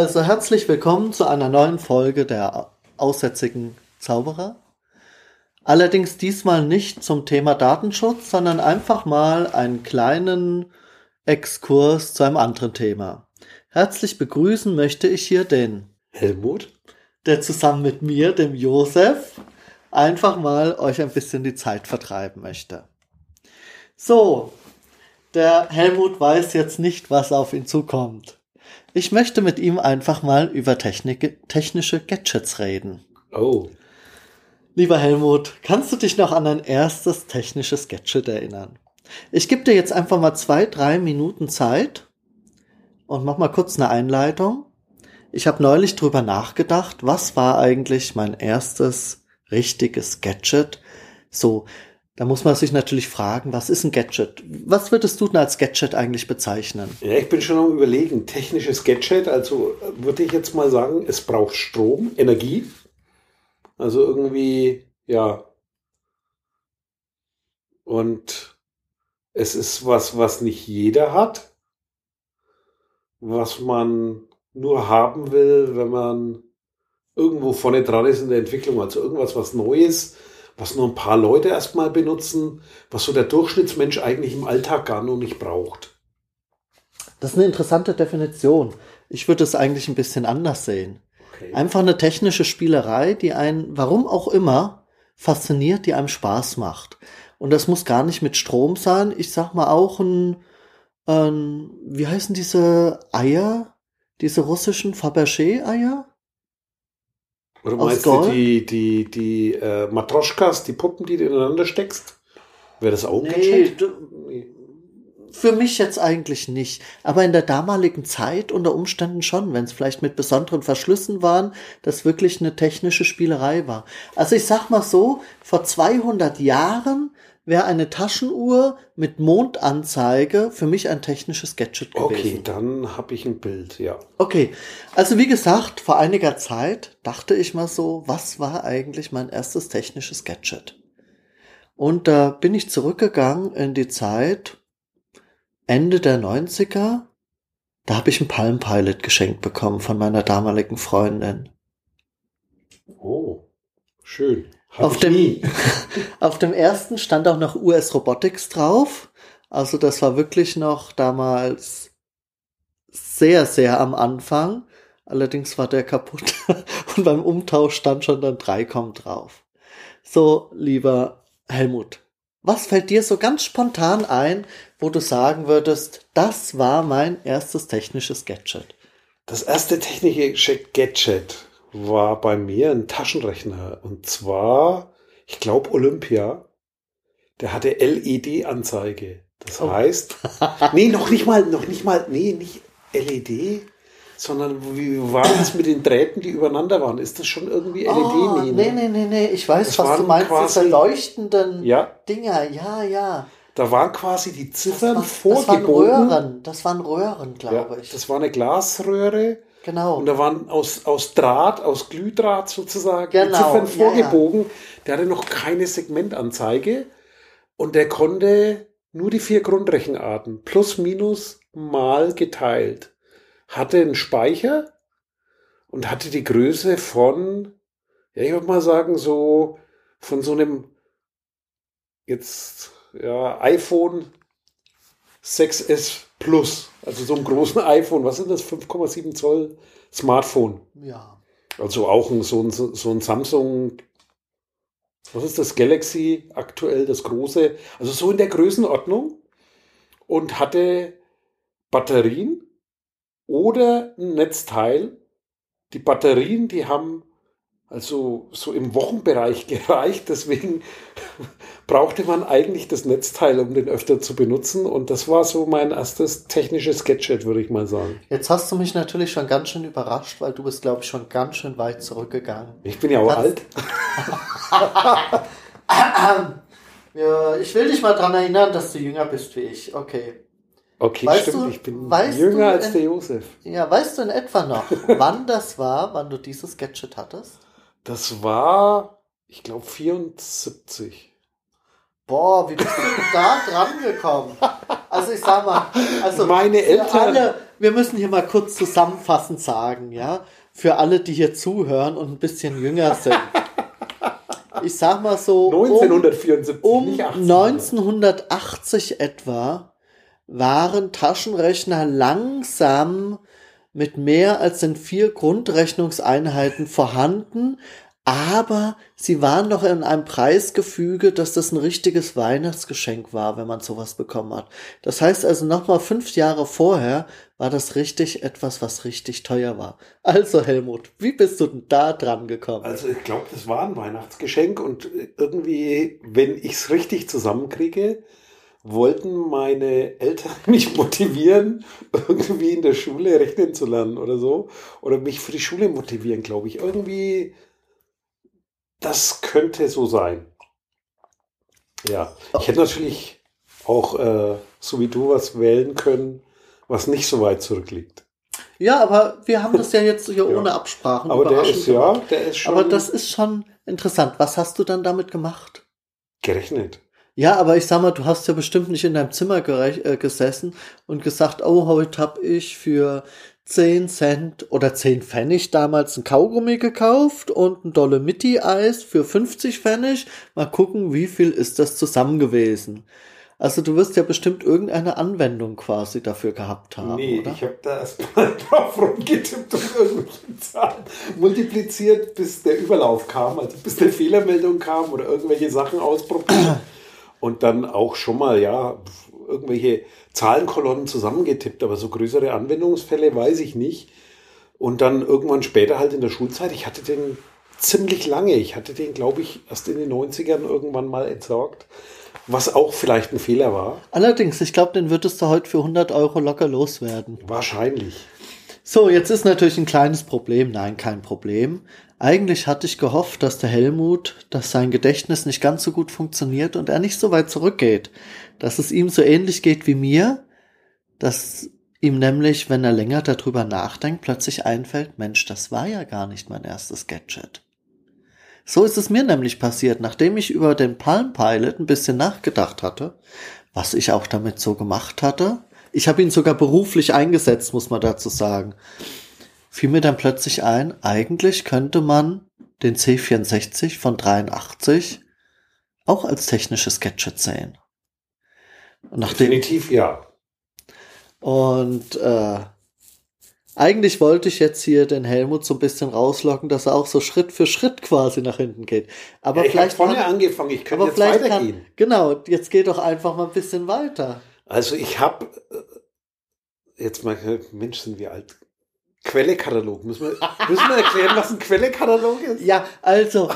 Also herzlich willkommen zu einer neuen Folge der Aussätzigen Zauberer. Allerdings diesmal nicht zum Thema Datenschutz, sondern einfach mal einen kleinen Exkurs zu einem anderen Thema. Herzlich begrüßen möchte ich hier den Helmut, der zusammen mit mir, dem Josef, einfach mal euch ein bisschen die Zeit vertreiben möchte. So, der Helmut weiß jetzt nicht, was auf ihn zukommt. Ich möchte mit ihm einfach mal über Technik, technische Gadgets reden. Oh. Lieber Helmut, kannst du dich noch an dein erstes technisches Gadget erinnern? Ich gebe dir jetzt einfach mal zwei, drei Minuten Zeit und mach mal kurz eine Einleitung. Ich habe neulich drüber nachgedacht, was war eigentlich mein erstes richtiges Gadget? So, da muss man sich natürlich fragen, was ist ein Gadget? Was würdest du denn als Gadget eigentlich bezeichnen? Ja, ich bin schon am überlegen. Technisches Gadget, also würde ich jetzt mal sagen, es braucht Strom, Energie. Also irgendwie, ja. Und es ist was, was nicht jeder hat. Was man nur haben will, wenn man irgendwo vorne dran ist in der Entwicklung. Also irgendwas, was Neues, was nur ein paar Leute erstmal benutzen, was so der Durchschnittsmensch eigentlich im Alltag gar noch nicht braucht. Das ist eine interessante Definition. Ich würde es eigentlich ein bisschen anders sehen. Okay. Einfach eine technische Spielerei, die einen, warum auch immer, fasziniert, die einem Spaß macht. Und das muss gar nicht mit Strom sein. Ich sag mal auch ein, ein wie heißen diese Eier? Diese russischen Fabergé-Eier? Oder meinst du die, die, die äh, Matroschkas, die Puppen, die du ineinander steckst? Wäre das auch nee, nee. Für mich jetzt eigentlich nicht. Aber in der damaligen Zeit unter Umständen schon, wenn es vielleicht mit besonderen Verschlüssen waren, das wirklich eine technische Spielerei war. Also ich sag mal so, vor 200 Jahren wäre eine Taschenuhr mit Mondanzeige für mich ein technisches Gadget gewesen. Okay, dann habe ich ein Bild, ja. Okay, also wie gesagt, vor einiger Zeit dachte ich mal so, was war eigentlich mein erstes technisches Gadget? Und da bin ich zurückgegangen in die Zeit Ende der 90er. Da habe ich ein Palm Pilot geschenkt bekommen von meiner damaligen Freundin. Oh, schön auf dem, auf dem ersten stand auch noch US Robotics drauf. Also das war wirklich noch damals sehr, sehr am Anfang. Allerdings war der kaputt und beim Umtausch stand schon dann 3 kommt drauf. So, lieber Helmut, was fällt dir so ganz spontan ein, wo du sagen würdest, das war mein erstes technisches Gadget? Das erste technische Gadget war bei mir ein Taschenrechner. Und zwar, ich glaube, Olympia. Der hatte LED-Anzeige. Das oh. heißt, nee, noch nicht mal, noch nicht mal, nee, nicht LED, sondern wie war das mit den Drähten, die übereinander waren? Ist das schon irgendwie LED? Oh, nee, nee, nee, nee, nee, ich weiß, das was du meinst, quasi, diese leuchtenden ja, Dinger, ja, ja. Da waren quasi die Ziffern das war, vorgebogen. Das waren Röhren, das waren Röhren, glaube ja, ich. Das war eine Glasröhre Genau. Und da waren aus, aus Draht, aus Glühdraht sozusagen genau. die Ziffern vorgebogen. Ja, ja. Der hatte noch keine Segmentanzeige und der konnte nur die vier Grundrechenarten plus minus mal geteilt. Hatte einen Speicher und hatte die Größe von, ja, ich würde mal sagen, so von so einem jetzt ja, iPhone 6S Plus. Also so einem großen iPhone, was sind das? 5,7 Zoll Smartphone. Ja. Also auch ein, so, ein, so ein Samsung, was ist das Galaxy aktuell, das große, also so in der Größenordnung und hatte Batterien oder ein Netzteil. Die Batterien, die haben also so im Wochenbereich gereicht. Deswegen brauchte man eigentlich das Netzteil, um den öfter zu benutzen. Und das war so mein erstes technisches Gadget, würde ich mal sagen. Jetzt hast du mich natürlich schon ganz schön überrascht, weil du bist, glaube ich, schon ganz schön weit zurückgegangen. Ich bin ja auch alt. ja, ich will dich mal daran erinnern, dass du jünger bist wie ich. Okay. Okay, weißt stimmt, du, ich bin jünger als in, der Josef. Ja, weißt du in etwa noch, wann das war, wann du dieses Gadget hattest? Das war, ich glaube, 74. Boah, wie bist du da dran gekommen? Also ich sag mal, also meine Eltern, alle, wir müssen hier mal kurz zusammenfassend sagen, ja, für alle, die hier zuhören und ein bisschen jünger sind. Ich sag mal so, 1974, um, um 1980 etwa waren Taschenrechner langsam mit mehr als den vier Grundrechnungseinheiten vorhanden, aber sie waren noch in einem Preisgefüge, dass das ein richtiges Weihnachtsgeschenk war, wenn man sowas bekommen hat. Das heißt also nochmal fünf Jahre vorher war das richtig etwas, was richtig teuer war. Also Helmut, wie bist du denn da dran gekommen? Also ich glaube, das war ein Weihnachtsgeschenk und irgendwie, wenn ich es richtig zusammenkriege, wollten meine Eltern mich motivieren, irgendwie in der Schule rechnen zu lernen oder so. Oder mich für die Schule motivieren, glaube ich. Irgendwie das könnte so sein. Ja, ich hätte natürlich auch, äh, so wie du, was wählen können, was nicht so weit zurückliegt. Ja, aber wir haben das ja jetzt hier ja. ohne Absprachen. Aber der ist, ja, der ist schon. Aber das ist schon interessant. Was hast du dann damit gemacht? Gerechnet. Ja, aber ich sag mal, du hast ja bestimmt nicht in deinem Zimmer äh, gesessen und gesagt, oh, heute hab ich für 10 Cent oder 10 Pfennig damals ein Kaugummi gekauft und ein Dolomiti-Eis für 50 Pfennig. Mal gucken, wie viel ist das zusammen gewesen. Also du wirst ja bestimmt irgendeine Anwendung quasi dafür gehabt haben. Nee, oder? ich habe da erstmal drauf rumgetippt und irgendwelche Zahlen multipliziert, bis der Überlauf kam, also bis der Fehlermeldung kam oder irgendwelche Sachen ausprobiert. und dann auch schon mal, ja, irgendwelche Zahlenkolonnen zusammengetippt, aber so größere Anwendungsfälle weiß ich nicht. Und dann irgendwann später halt in der Schulzeit, ich hatte den ziemlich lange, ich hatte den, glaube ich, erst in den 90ern irgendwann mal entsorgt, was auch vielleicht ein Fehler war. Allerdings, ich glaube, den würdest du heute für 100 Euro locker loswerden. Wahrscheinlich. So, jetzt ist natürlich ein kleines Problem. Nein, kein Problem. Eigentlich hatte ich gehofft, dass der Helmut, dass sein Gedächtnis nicht ganz so gut funktioniert und er nicht so weit zurückgeht. Dass es ihm so ähnlich geht wie mir, dass ihm nämlich, wenn er länger darüber nachdenkt, plötzlich einfällt, Mensch, das war ja gar nicht mein erstes Gadget. So ist es mir nämlich passiert, nachdem ich über den Palm Pilot ein bisschen nachgedacht hatte, was ich auch damit so gemacht hatte. Ich habe ihn sogar beruflich eingesetzt, muss man dazu sagen fiel mir dann plötzlich ein, eigentlich könnte man den C64 von 83 auch als technisches Gadget sehen. Nachdem, Definitiv ja. Und äh, eigentlich wollte ich jetzt hier den Helmut so ein bisschen rauslocken, dass er auch so Schritt für Schritt quasi nach hinten geht. Aber ja, ich vielleicht vorne angefangen, ich könnte jetzt weitergehen. Kann, genau, jetzt geht doch einfach mal ein bisschen weiter. Also ich habe äh, jetzt mal, Mensch, sind wir alt Quellekatalog. Müssen wir, müssen wir erklären, was ein Quellekatalog ist? Ja, also,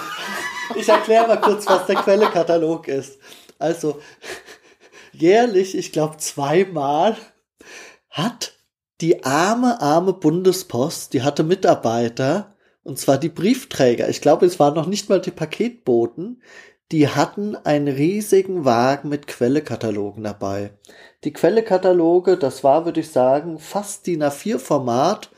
ich erkläre mal kurz, was der Quellekatalog ist. Also, jährlich, ich glaube zweimal, hat die arme, arme Bundespost, die hatte Mitarbeiter, und zwar die Briefträger. Ich glaube, es waren noch nicht mal die Paketboten. Die hatten einen riesigen Wagen mit Quellekatalogen dabei. Die Quellekataloge, das war, würde ich sagen, fast DIN A4 Format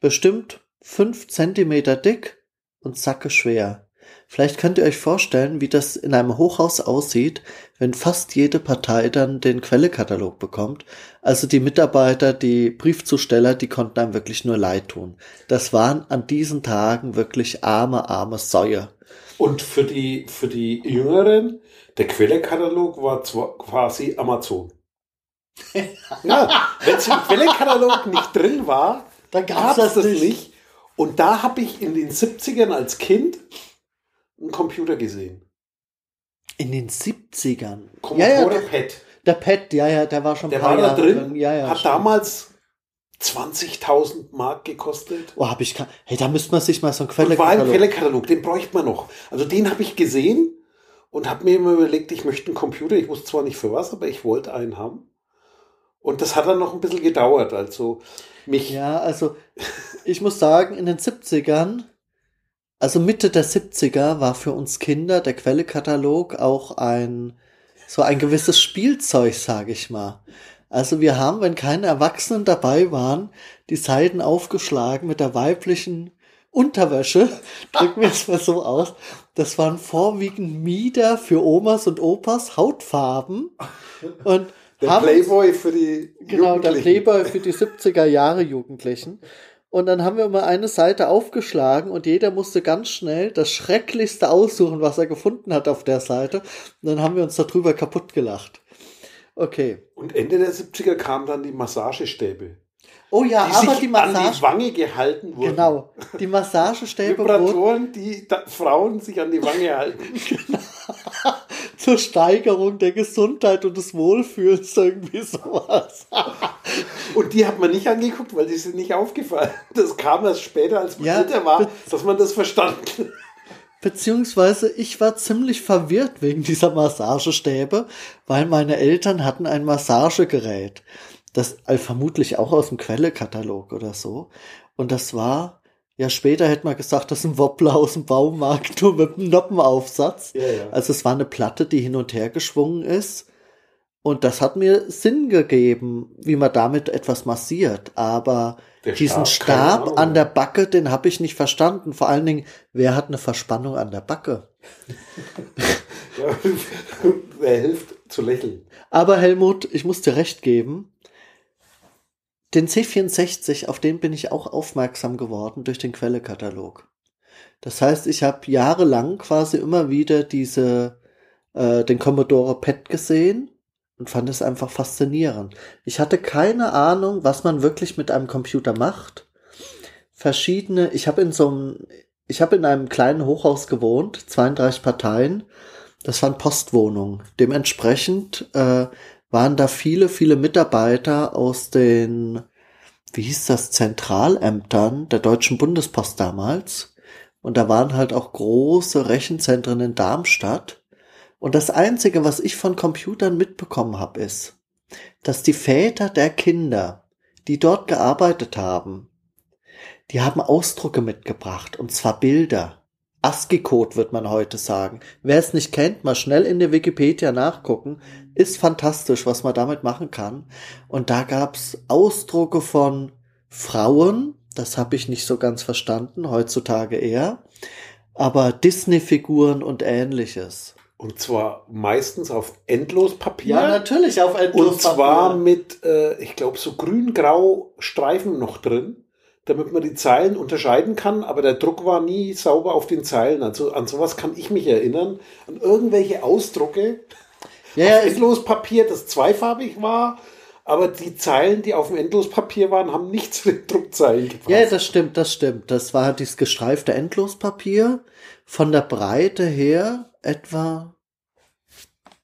bestimmt fünf Zentimeter dick und zacke schwer. Vielleicht könnt ihr euch vorstellen, wie das in einem Hochhaus aussieht, wenn fast jede Partei dann den Quellekatalog bekommt. Also die Mitarbeiter, die Briefzusteller, die konnten einem wirklich nur leid tun. Das waren an diesen Tagen wirklich arme, arme Säue. Und für die, für die Jüngeren, der Quellekatalog war zwar quasi Amazon. ja, wenn es im Quellekatalog nicht drin war, dann gab es das nicht. nicht. Und da habe ich in den 70ern als Kind einen Computer gesehen. In den 70ern? Commodore ja, ja, der, Pet. Der Pet, ja, ja, der war schon Der war da drin, ja, ja, hat stimmt. damals 20.000 Mark gekostet. Oh, habe ich Hey, da müsste man sich mal so einen Quellekatalog... war ein Quellekatalog, den bräuchte man noch. Also den habe ich gesehen und habe mir immer überlegt, ich möchte einen Computer. Ich wusste zwar nicht für was, aber ich wollte einen haben. Und das hat dann noch ein bisschen gedauert. Also mich. Ja, also ich muss sagen, in den 70ern, also Mitte der 70er war für uns Kinder der Quellekatalog auch ein so ein gewisses Spielzeug, sage ich mal. Also wir haben, wenn keine Erwachsenen dabei waren, die Seiten aufgeschlagen mit der weiblichen Unterwäsche, drücken wir es mal so aus. Das waren vorwiegend Mieder für Omas und Opas, Hautfarben. Und Der Playboy für die Genau, der Playboy für die 70er Jahre Jugendlichen. Und dann haben wir mal eine Seite aufgeschlagen und jeder musste ganz schnell das Schrecklichste aussuchen, was er gefunden hat auf der Seite. Und dann haben wir uns darüber kaputt gelacht. Okay. Und Ende der 70er kamen dann die Massagestäbe. Oh ja, die aber sich die Massage. an die Wange gehalten wurden. Genau. Die Massagestäbe Vibratoren, die Frauen sich an die Wange halten. genau. Zur Steigerung der Gesundheit und des Wohlfühls, irgendwie sowas. und die hat man nicht angeguckt, weil die sind nicht aufgefallen. Das kam erst später, als man ja, älter war, dass man das verstanden Beziehungsweise ich war ziemlich verwirrt wegen dieser Massagestäbe, weil meine Eltern hatten ein Massagegerät. Das also vermutlich auch aus dem Quellekatalog oder so. Und das war, ja, später hätte man gesagt, das ist ein Wobbler aus dem Baumarkt, nur mit einem Noppenaufsatz. Ja, ja. Also es war eine Platte, die hin und her geschwungen ist. Und das hat mir Sinn gegeben, wie man damit etwas massiert. Aber der diesen Stab, Stab an der Backe, den habe ich nicht verstanden. Vor allen Dingen, wer hat eine Verspannung an der Backe? ja, wer hilft zu lächeln? Aber Helmut, ich muss dir recht geben. Den C64, auf den bin ich auch aufmerksam geworden durch den Quellekatalog. Das heißt, ich habe jahrelang quasi immer wieder diese äh, den Commodore PET gesehen und fand es einfach faszinierend. Ich hatte keine Ahnung, was man wirklich mit einem Computer macht. Verschiedene, ich habe in so einem, ich habe in einem kleinen Hochhaus gewohnt, 32 Parteien. Das waren Postwohnungen. Dementsprechend äh, waren da viele, viele Mitarbeiter aus den, wie hieß das, Zentralämtern der Deutschen Bundespost damals. Und da waren halt auch große Rechenzentren in Darmstadt. Und das Einzige, was ich von Computern mitbekommen habe, ist, dass die Väter der Kinder, die dort gearbeitet haben, die haben Ausdrucke mitgebracht, und zwar Bilder. ASCII-Code wird man heute sagen. Wer es nicht kennt, mal schnell in der Wikipedia nachgucken. Ist fantastisch, was man damit machen kann. Und da gab's Ausdrucke von Frauen, das habe ich nicht so ganz verstanden, heutzutage eher, aber Disney-Figuren und ähnliches. Und zwar meistens auf Endlospapier. Ja, natürlich auf Endlospapier. Und zwar mit, äh, ich glaube, so grün-grau Streifen noch drin, damit man die Zeilen unterscheiden kann. Aber der Druck war nie sauber auf den Zeilen. Also an sowas kann ich mich erinnern. An irgendwelche Ausdrucke ja, auf Endlospapier, das zweifarbig war. Aber die Zeilen, die auf dem Endlospapier waren, haben nicht zu den Druckzeilen gepasst. Ja, das stimmt, das stimmt. Das war dieses gestreifte Endlospapier. Von der Breite her etwa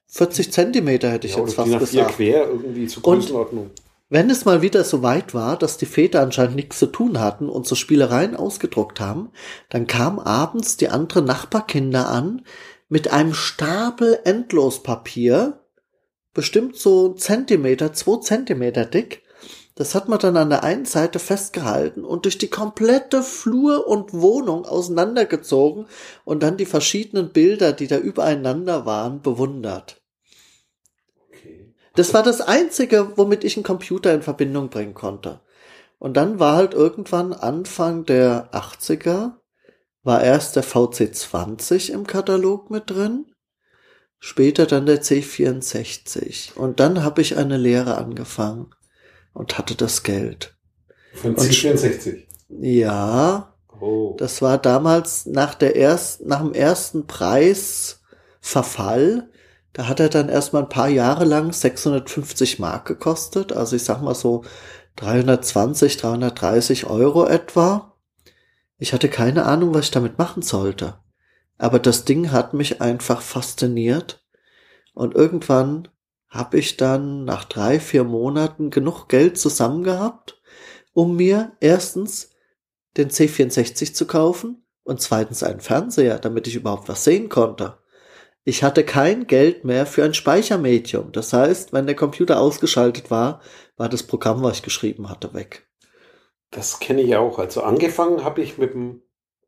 40 Zentimeter hätte ich ja, jetzt fast gesagt. Vier quer irgendwie zur Größenordnung. Und wenn es mal wieder so weit war, dass die Väter anscheinend nichts zu tun hatten und so Spielereien ausgedruckt haben, dann kamen abends die anderen Nachbarkinder an mit einem Stapel Endlospapier, bestimmt so Zentimeter, zwei Zentimeter dick, das hat man dann an der einen Seite festgehalten und durch die komplette Flur und Wohnung auseinandergezogen und dann die verschiedenen Bilder, die da übereinander waren, bewundert. Das war das Einzige, womit ich einen Computer in Verbindung bringen konnte. Und dann war halt irgendwann Anfang der 80er, war erst der VC20 im Katalog mit drin, später dann der C64. Und dann habe ich eine Lehre angefangen und hatte das Geld. Von C64? Ja. Oh. Das war damals nach der ersten, nach dem ersten Preisverfall. Da hat er dann erstmal ein paar Jahre lang 650 Mark gekostet. Also ich sag mal so 320, 330 Euro etwa. Ich hatte keine Ahnung, was ich damit machen sollte. Aber das Ding hat mich einfach fasziniert. Und irgendwann habe ich dann nach drei, vier Monaten genug Geld zusammen gehabt, um mir erstens den C64 zu kaufen und zweitens einen Fernseher, damit ich überhaupt was sehen konnte. Ich hatte kein Geld mehr für ein Speichermedium. Das heißt, wenn der Computer ausgeschaltet war, war das Programm, was ich geschrieben hatte, weg. Das kenne ich auch. Also angefangen habe ich mit dem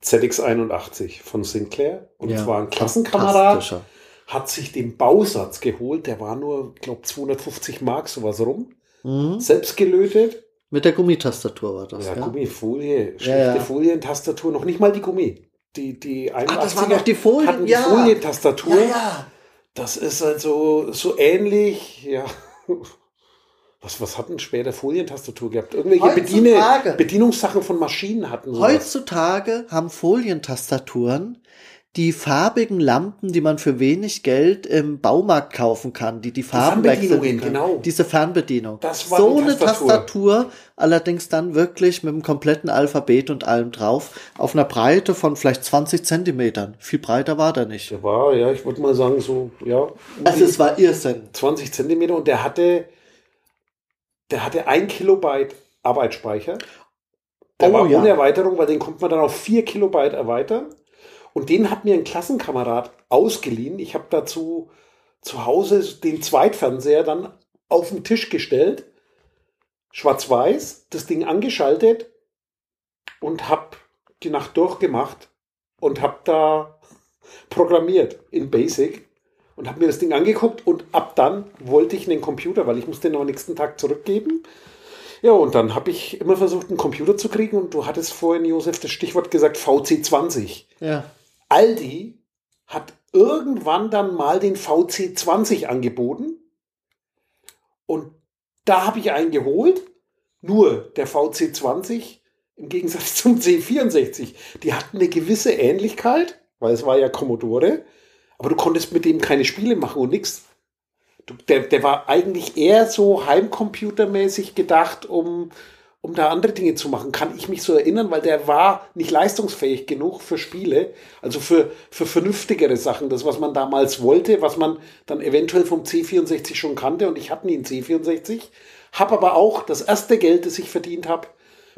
ZX81 von Sinclair und ja, zwar ein Klassenkamerad hat sich den Bausatz geholt, der war nur, glaube 250 Mark, sowas rum. Mhm. Selbst gelötet. Mit der Gummitastatur war das. Ja, ja? Gummifolie, schlechte ja, ja. Folientastatur, noch nicht mal die Gummi. Die, die 81er Ach, das war noch die Folien, hatten die ja. Folientastatur. Ja, ja. Das ist also so ähnlich, ja. Was, was hatten später Folientastatur gehabt? Irgendwelche Bediene, Bedienungssachen von Maschinen hatten. Sowas. Heutzutage haben Folientastaturen die farbigen Lampen, die man für wenig Geld im Baumarkt kaufen kann, die die Farben wechseln können. Genau. Diese Fernbedienung. Das war so eine Tastatur. Tastatur, allerdings dann wirklich mit dem kompletten Alphabet und allem drauf, auf einer Breite von vielleicht 20 Zentimetern. Viel breiter war der nicht. Der war, ja, ich würde mal sagen, so, ja. Also es war Irrsinn. 20 Zentimeter und der hatte, der hatte ein Kilobyte Arbeitsspeicher. Der oh, war ohne ja. Erweiterung, weil den konnte man dann auf vier Kilobyte erweitern. Und den hat mir ein Klassenkamerad ausgeliehen. Ich habe dazu zu Hause den Zweitfernseher dann auf den Tisch gestellt, schwarz-weiß, das Ding angeschaltet und habe die Nacht durchgemacht und habe da programmiert in Basic und habe mir das Ding angeguckt und ab dann wollte ich einen Computer, weil ich musste den am nächsten Tag zurückgeben. Ja, und dann habe ich immer versucht, einen Computer zu kriegen und du hattest vorhin, Josef, das Stichwort gesagt, VC20. Ja. Aldi hat irgendwann dann mal den VC20 angeboten. Und da habe ich einen geholt. Nur der VC20 im Gegensatz zum C64, die hatten eine gewisse Ähnlichkeit, weil es war ja Commodore, aber du konntest mit dem keine Spiele machen und nichts. Der, der war eigentlich eher so heimcomputermäßig gedacht, um um da andere Dinge zu machen, kann ich mich so erinnern, weil der war nicht leistungsfähig genug für Spiele, also für, für vernünftigere Sachen, das, was man damals wollte, was man dann eventuell vom C64 schon kannte und ich hatte nie einen C64, habe aber auch das erste Geld, das ich verdient habe,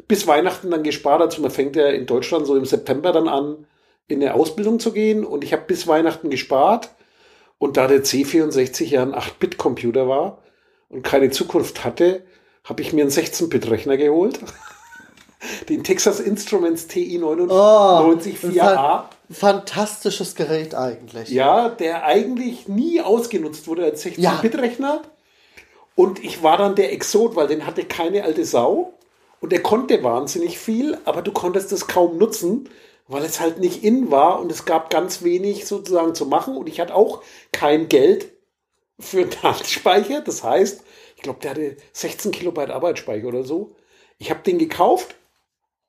bis Weihnachten dann gespart, also man fängt ja in Deutschland so im September dann an, in eine Ausbildung zu gehen und ich habe bis Weihnachten gespart und da der C64 ja ein 8-Bit-Computer war und keine Zukunft hatte, habe ich mir einen 16-Bit-Rechner geholt. Den Texas Instruments TI 99 oh, 4A. Fantastisches Gerät eigentlich. Ja, der eigentlich nie ausgenutzt wurde als 16-Bit-Rechner. Ja. Und ich war dann der Exot, weil den hatte keine alte Sau. Und er konnte wahnsinnig viel, aber du konntest es kaum nutzen, weil es halt nicht in war und es gab ganz wenig sozusagen zu machen. Und ich hatte auch kein Geld für Datenspeicher. Das heißt, ich glaube, der hatte 16 Kilobyte Arbeitsspeicher oder so. Ich habe den gekauft,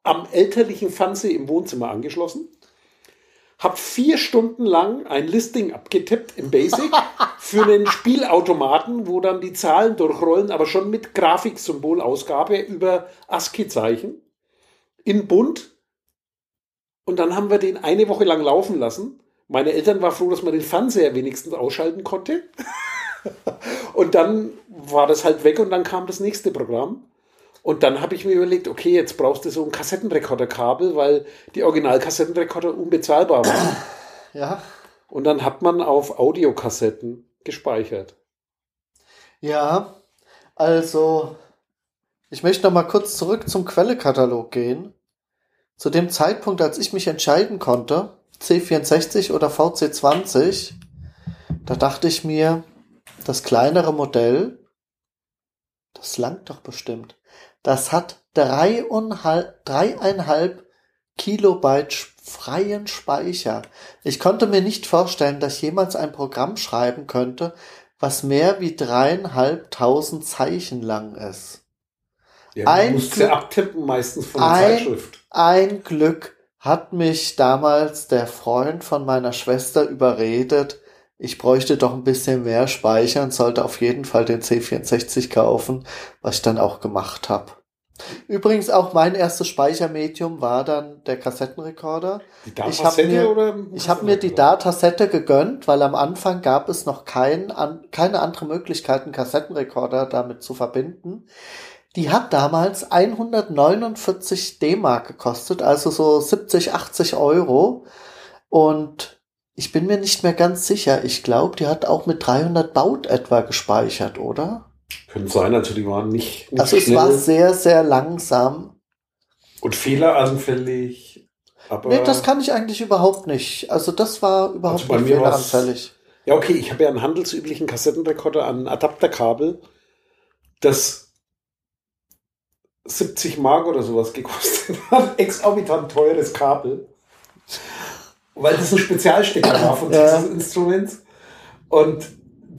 am elterlichen Fernseher im Wohnzimmer angeschlossen, habe vier Stunden lang ein Listing abgetippt im Basic für einen Spielautomaten, wo dann die Zahlen durchrollen, aber schon mit Grafiksymbolausgabe über ASCII-Zeichen in bunt. Und dann haben wir den eine Woche lang laufen lassen. Meine Eltern waren froh, dass man den Fernseher wenigstens ausschalten konnte. und dann war das halt weg und dann kam das nächste Programm. Und dann habe ich mir überlegt, okay, jetzt brauchst du so ein Kassettenrekorderkabel, weil die Originalkassettenrekorder unbezahlbar waren. Ja. Und dann hat man auf Audiokassetten gespeichert. Ja, also ich möchte noch mal kurz zurück zum Quellekatalog gehen. Zu dem Zeitpunkt, als ich mich entscheiden konnte, C64 oder VC20, da dachte ich mir, das kleinere Modell, das langt doch bestimmt. Das hat dreieinhalb, dreieinhalb Kilobyte freien Speicher. Ich konnte mir nicht vorstellen, dass ich jemals ein Programm schreiben könnte, was mehr wie dreieinhalbtausend Zeichen lang ist. Ja, ein musst Glück, abtippen meistens von der ein, Zeitschrift. Ein Glück hat mich damals der Freund von meiner Schwester überredet, ich bräuchte doch ein bisschen mehr Speicher und sollte auf jeden Fall den C64 kaufen, was ich dann auch gemacht habe. Übrigens auch mein erstes Speichermedium war dann der Kassettenrekorder. Die ich habe mir, oder ich hab mir die Datasette gegönnt, weil am Anfang gab es noch kein, an, keine andere Möglichkeit, einen Kassettenrekorder damit zu verbinden. Die hat damals 149 D-Mark gekostet, also so 70, 80 Euro. Und ich bin mir nicht mehr ganz sicher. Ich glaube, die hat auch mit 300 Baut etwa gespeichert, oder? Könnte sein, also die waren nicht, nicht Also schnell. es war sehr, sehr langsam. Und fehleranfällig. Aber nee, das kann ich eigentlich überhaupt nicht. Also das war überhaupt also nicht fehleranfällig. Ja, okay, ich habe ja einen handelsüblichen Kassettenrekorder an Adapterkabel, das 70 Mark oder sowas gekostet hat. Exorbitant teures Kabel weil das ein Spezialstecker war von ja. Texas Instruments. Und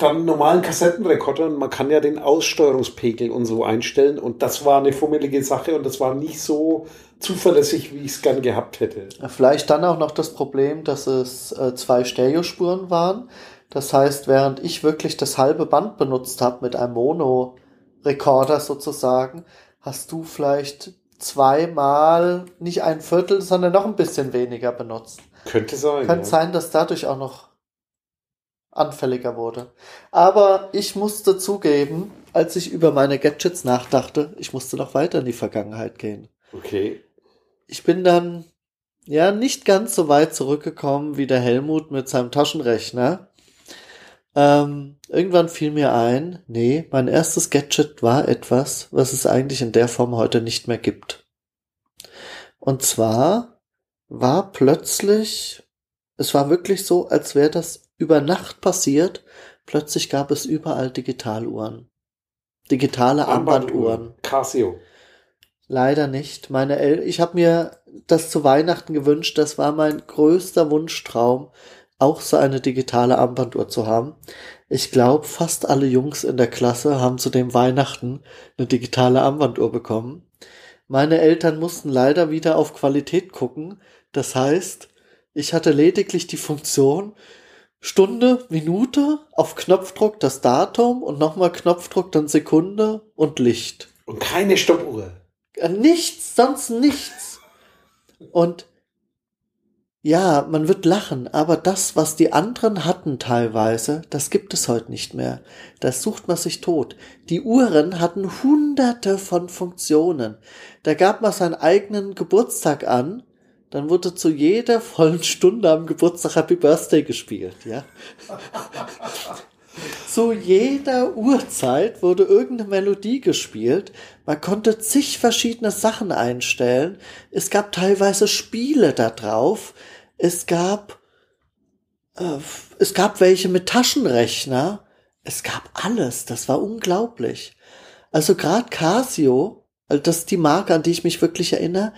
dann normalen Kassettenrekorder und man kann ja den Aussteuerungspegel und so einstellen und das war eine fummelige Sache und das war nicht so zuverlässig, wie ich es gern gehabt hätte. Vielleicht dann auch noch das Problem, dass es äh, zwei Stereospuren waren. Das heißt, während ich wirklich das halbe Band benutzt habe mit einem Mono-Rekorder sozusagen, hast du vielleicht zweimal nicht ein Viertel, sondern noch ein bisschen weniger benutzt. Könnte sein. Könnte ja. sein, dass dadurch auch noch anfälliger wurde. Aber ich musste zugeben, als ich über meine Gadgets nachdachte, ich musste noch weiter in die Vergangenheit gehen. Okay. Ich bin dann ja nicht ganz so weit zurückgekommen wie der Helmut mit seinem Taschenrechner. Ähm, irgendwann fiel mir ein, nee, mein erstes Gadget war etwas, was es eigentlich in der Form heute nicht mehr gibt. Und zwar war plötzlich, es war wirklich so, als wäre das über Nacht passiert. Plötzlich gab es überall Digitaluhren. Digitale Armbanduhren. Casio. Leider nicht. Meine El ich habe mir das zu Weihnachten gewünscht. Das war mein größter Wunschtraum, auch so eine digitale Armbanduhr zu haben. Ich glaube, fast alle Jungs in der Klasse haben zu dem Weihnachten eine digitale Armbanduhr bekommen. Meine Eltern mussten leider wieder auf Qualität gucken. Das heißt, ich hatte lediglich die Funktion, Stunde, Minute, auf Knopfdruck das Datum und nochmal Knopfdruck dann Sekunde und Licht. Und keine Stoppuhr. Äh, nichts, sonst nichts. Und ja, man wird lachen, aber das, was die anderen hatten teilweise, das gibt es heute nicht mehr. Das sucht man sich tot. Die Uhren hatten hunderte von Funktionen. Da gab man seinen eigenen Geburtstag an dann wurde zu jeder vollen Stunde am Geburtstag Happy Birthday gespielt, ja. zu jeder Uhrzeit wurde irgendeine Melodie gespielt. Man konnte zig verschiedene Sachen einstellen. Es gab teilweise Spiele da drauf. Es gab, äh, es gab welche mit Taschenrechner. Es gab alles. Das war unglaublich. Also gerade Casio, also das ist die Marke, an die ich mich wirklich erinnere,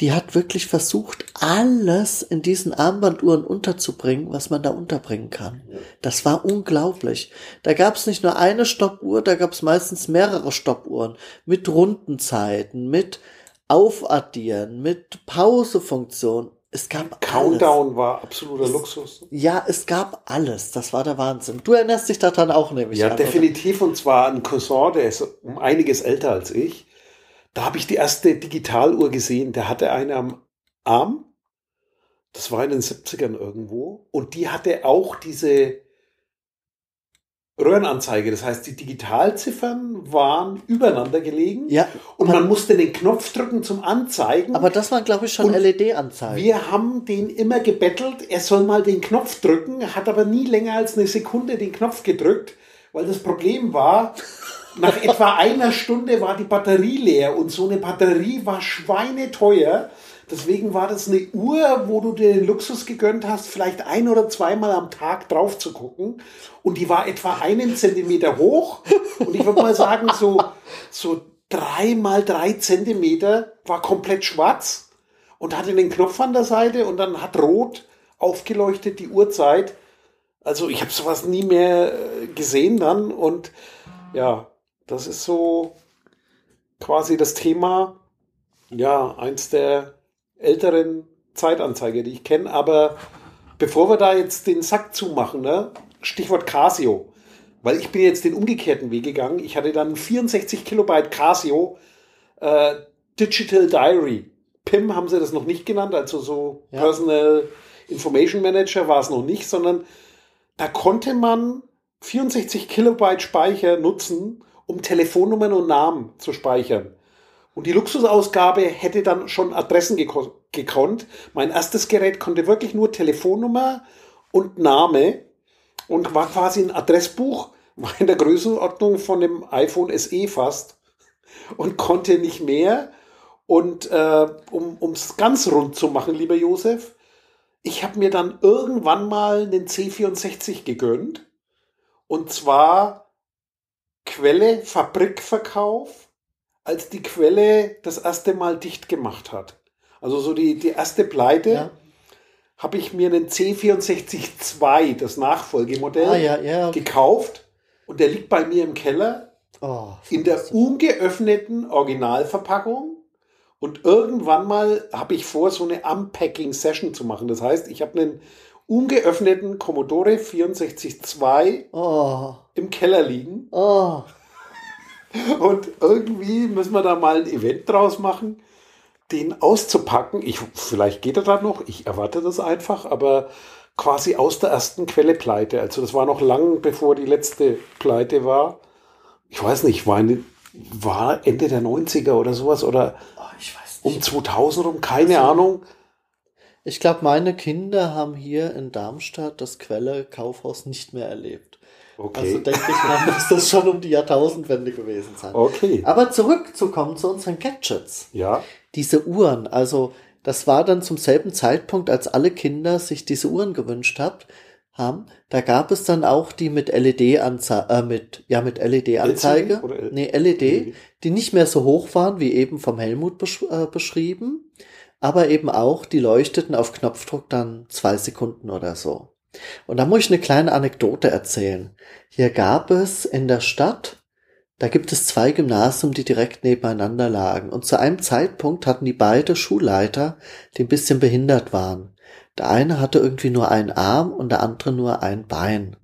die hat wirklich versucht, alles in diesen Armbanduhren unterzubringen, was man da unterbringen kann. Das war unglaublich. Da gab es nicht nur eine Stoppuhr, da gab es meistens mehrere Stoppuhren mit Rundenzeiten, mit Aufaddieren, mit Pausefunktion. Es gab Countdown alles. war absoluter es, Luxus. Ja, es gab alles. Das war der Wahnsinn. Du erinnerst dich daran auch nämlich. Ja, an, definitiv. Oder? Und zwar ein Cousin, der ist um einiges älter als ich. Da habe ich die erste Digitaluhr gesehen. Der hatte eine am Arm. Das war in den 70ern irgendwo. Und die hatte auch diese Röhrenanzeige. Das heißt, die Digitalziffern waren übereinander gelegen. Ja. Und man musste den Knopf drücken zum Anzeigen. Aber das waren, glaube ich, schon LED-Anzeigen. Wir haben den immer gebettelt, er soll mal den Knopf drücken, hat aber nie länger als eine Sekunde den Knopf gedrückt, weil das Problem war, nach etwa einer Stunde war die Batterie leer und so eine Batterie war schweineteuer. Deswegen war das eine Uhr, wo du dir den Luxus gegönnt hast, vielleicht ein oder zweimal am Tag drauf zu gucken. Und die war etwa einen Zentimeter hoch. Und ich würde mal sagen, so, so drei mal drei Zentimeter war komplett schwarz und hatte den Knopf an der Seite und dann hat rot aufgeleuchtet die Uhrzeit. Also ich habe sowas nie mehr äh, gesehen dann und ja, das ist so quasi das Thema, ja, eins der älteren Zeitanzeiger, die ich kenne. Aber bevor wir da jetzt den Sack zumachen, ne, Stichwort Casio, weil ich bin jetzt den umgekehrten Weg gegangen. Ich hatte dann 64 Kilobyte Casio äh, Digital Diary. PIM haben sie das noch nicht genannt, also so ja. Personal Information Manager war es noch nicht, sondern da konnte man 64 Kilobyte Speicher nutzen um Telefonnummern und Namen zu speichern. Und die Luxusausgabe hätte dann schon Adressen gekonnt. Mein erstes Gerät konnte wirklich nur Telefonnummer und Name und war quasi ein Adressbuch, war in der Größenordnung von dem iPhone SE fast und konnte nicht mehr. Und äh, um es ganz rund zu machen, lieber Josef, ich habe mir dann irgendwann mal einen C64 gegönnt. Und zwar Quelle Fabrikverkauf, als die Quelle das erste Mal dicht gemacht hat. Also so die, die erste Pleite. Ja. habe ich mir einen C64-2, das Nachfolgemodell, ah, ja, ja. gekauft. Und der liegt bei mir im Keller oh, in der ungeöffneten Originalverpackung. Und irgendwann mal habe ich vor, so eine Unpacking-Session zu machen. Das heißt, ich habe einen ungeöffneten Commodore 64.2 oh. im Keller liegen. Oh. Und irgendwie müssen wir da mal ein Event draus machen, den auszupacken. Ich, vielleicht geht er da noch, ich erwarte das einfach, aber quasi aus der ersten Quelle pleite. Also das war noch lang bevor die letzte Pleite war. Ich weiß nicht, war, eine, war Ende der 90er oder sowas oder oh, um 2000 rum, keine also, Ahnung. Ich glaube, meine Kinder haben hier in Darmstadt das Quelle Kaufhaus nicht mehr erlebt. Okay. Also denke ich mal, muss das schon um die Jahrtausendwende gewesen sein. Okay. Aber zurückzukommen zu unseren Gadgets. Ja. Diese Uhren, also das war dann zum selben Zeitpunkt, als alle Kinder sich diese Uhren gewünscht habt, haben. Da gab es dann auch die mit LED-Anzeige, äh, mit, ja, mit LED-Anzeige. Nee, LED, LED, die nicht mehr so hoch waren, wie eben vom Helmut besch äh, beschrieben. Aber eben auch, die leuchteten auf Knopfdruck dann zwei Sekunden oder so. Und da muss ich eine kleine Anekdote erzählen. Hier gab es in der Stadt, da gibt es zwei Gymnasien, die direkt nebeneinander lagen. Und zu einem Zeitpunkt hatten die beide Schulleiter, die ein bisschen behindert waren. Der eine hatte irgendwie nur einen Arm und der andere nur ein Bein.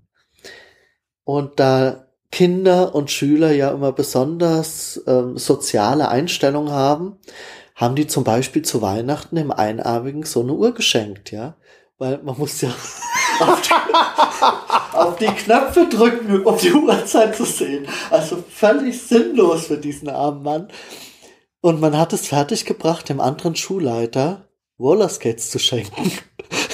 Und da Kinder und Schüler ja immer besonders ähm, soziale Einstellungen haben, haben die zum Beispiel zu Weihnachten im Einarmigen so eine Uhr geschenkt, ja. Weil man muss ja auf die, auf die Knöpfe drücken, um die Uhrzeit zu sehen. Also völlig sinnlos für diesen armen Mann. Und man hat es fertiggebracht, dem anderen Schulleiter Rollerskates zu schenken.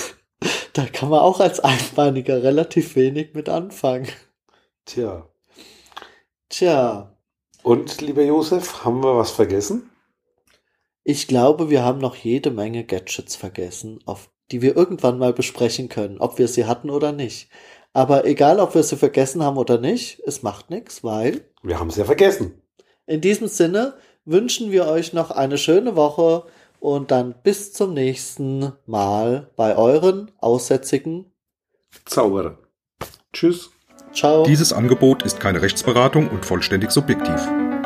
da kann man auch als Einbeiniger relativ wenig mit anfangen. Tja. Tja. Und, lieber Josef, haben wir was vergessen? Ich glaube, wir haben noch jede Menge Gadgets vergessen, auf die wir irgendwann mal besprechen können, ob wir sie hatten oder nicht. Aber egal, ob wir sie vergessen haben oder nicht, es macht nichts, weil. Wir haben es ja vergessen. In diesem Sinne wünschen wir euch noch eine schöne Woche und dann bis zum nächsten Mal bei euren aussätzigen Zauberer. Tschüss. Ciao. Dieses Angebot ist keine Rechtsberatung und vollständig subjektiv.